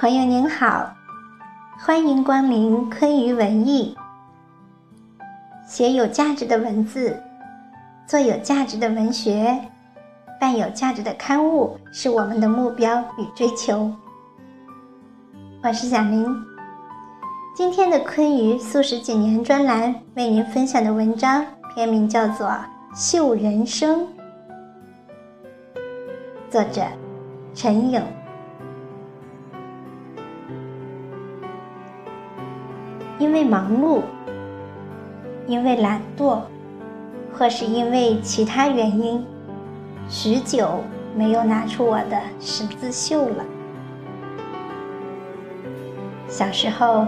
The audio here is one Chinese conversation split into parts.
朋友您好，欢迎光临昆鱼文艺。写有价值的文字，做有价值的文学，办有价值的刊物，是我们的目标与追求。我是小林。今天的昆鱼素食几年专栏为您分享的文章，篇名叫做《秀人生》，作者陈颖。因为忙碌，因为懒惰，或是因为其他原因，许久没有拿出我的十字绣了。小时候，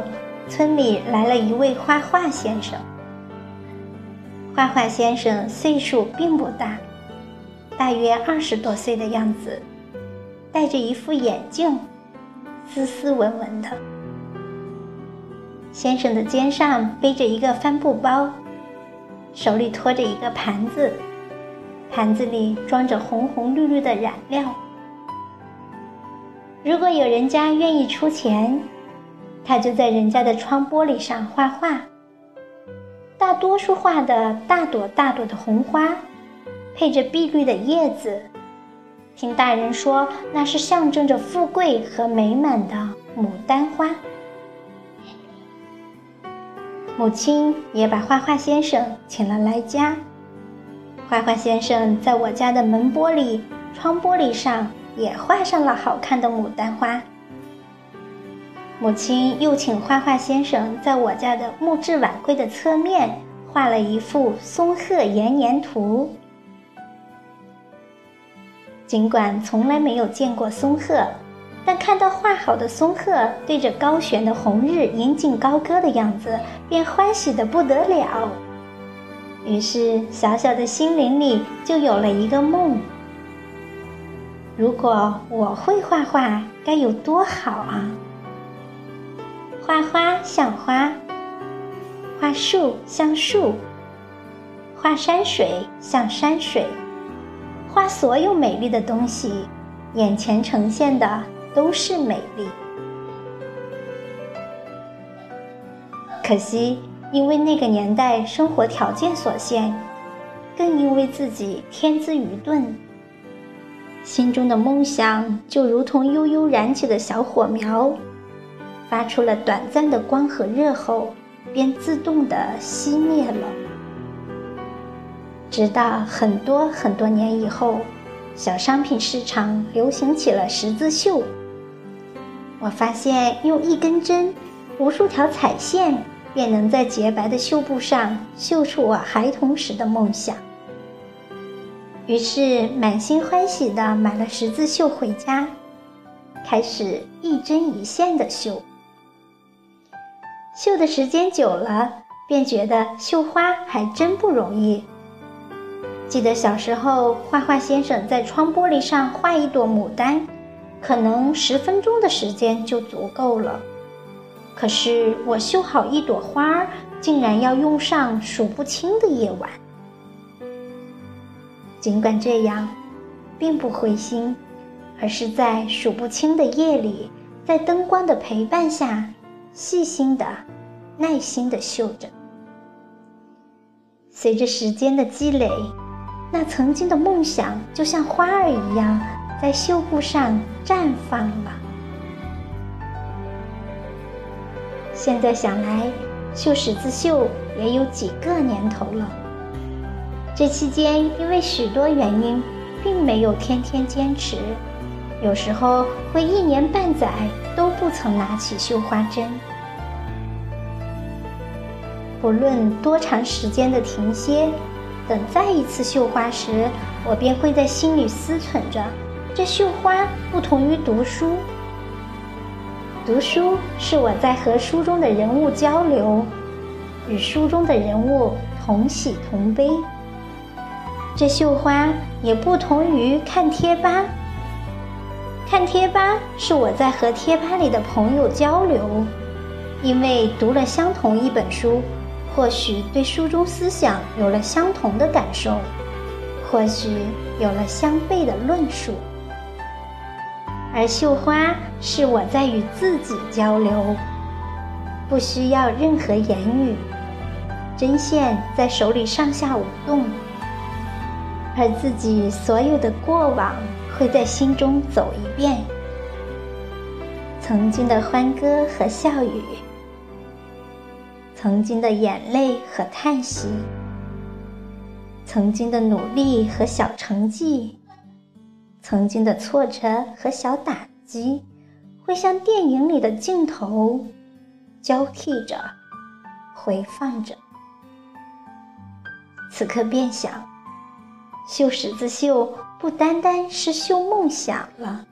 村里来了一位画画先生。画画先生岁数并不大，大约二十多岁的样子，戴着一副眼镜，斯斯文文的。先生的肩上背着一个帆布包，手里托着一个盘子，盘子里装着红红绿绿的染料。如果有人家愿意出钱，他就在人家的窗玻璃上画画。大多数画的大朵大朵的红花，配着碧绿的叶子，听大人说那是象征着富贵和美满的牡丹花。母亲也把画画先生请了来家。画画先生在我家的门玻璃、窗玻璃上也画上了好看的牡丹花。母亲又请画画先生在我家的木质碗柜的侧面画了一幅松鹤延年图。尽管从来没有见过松鹤。但看到画好的松鹤对着高悬的红日引颈高歌的样子，便欢喜的不得了。于是，小小的心灵里就有了一个梦：如果我会画画，该有多好啊！画花像花，画树像树，画山水像山水，画所有美丽的东西，眼前呈现的。都是美丽，可惜因为那个年代生活条件所限，更因为自己天资愚钝，心中的梦想就如同悠悠燃起的小火苗，发出了短暂的光和热后，便自动的熄灭了。直到很多很多年以后，小商品市场流行起了十字绣。我发现用一根针、无数条彩线，便能在洁白的绣布上绣出我孩童时的梦想。于是满心欢喜地买了十字绣回家，开始一针一线的绣。绣的时间久了，便觉得绣花还真不容易。记得小时候，画画先生在窗玻璃上画一朵牡丹。可能十分钟的时间就足够了，可是我绣好一朵花，竟然要用上数不清的夜晚。尽管这样，并不灰心，而是在数不清的夜里，在灯光的陪伴下，细心的、耐心的绣着。随着时间的积累，那曾经的梦想就像花儿一样。在绣布上绽放了。现在想来，绣十字绣也有几个年头了。这期间，因为许多原因，并没有天天坚持，有时候会一年半载都不曾拿起绣花针。不论多长时间的停歇，等再一次绣花时，我便会在心里思忖着。这绣花不同于读书，读书是我在和书中的人物交流，与书中的人物同喜同悲。这绣花也不同于看贴吧，看贴吧是我在和贴吧里的朋友交流，因为读了相同一本书，或许对书中思想有了相同的感受，或许有了相悖的论述。而绣花是我在与自己交流，不需要任何言语，针线在手里上下舞动，而自己所有的过往会在心中走一遍，曾经的欢歌和笑语，曾经的眼泪和叹息，曾经的努力和小成绩。曾经的挫折和小打击，会像电影里的镜头，交替着，回放着。此刻便想，绣十字绣不单单是绣梦想了，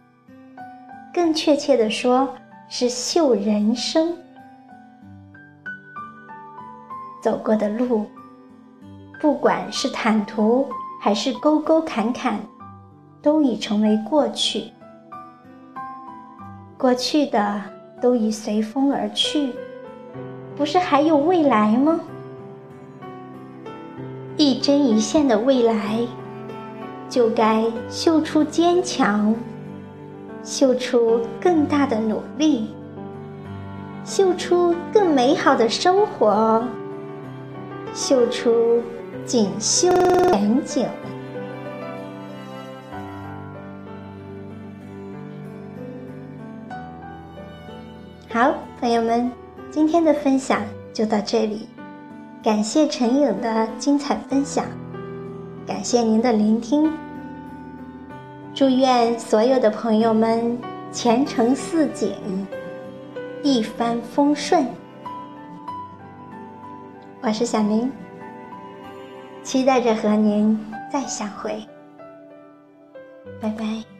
更确切的说，是绣人生。走过的路，不管是坦途还是沟沟坎坎。都已成为过去，过去的都已随风而去，不是还有未来吗？一针一线的未来，就该绣出坚强，绣出更大的努力，绣出更美好的生活，绣出锦绣前景。好，朋友们，今天的分享就到这里，感谢陈颖的精彩分享，感谢您的聆听，祝愿所有的朋友们前程似锦，一帆风顺。我是小明，期待着和您再相会，拜拜。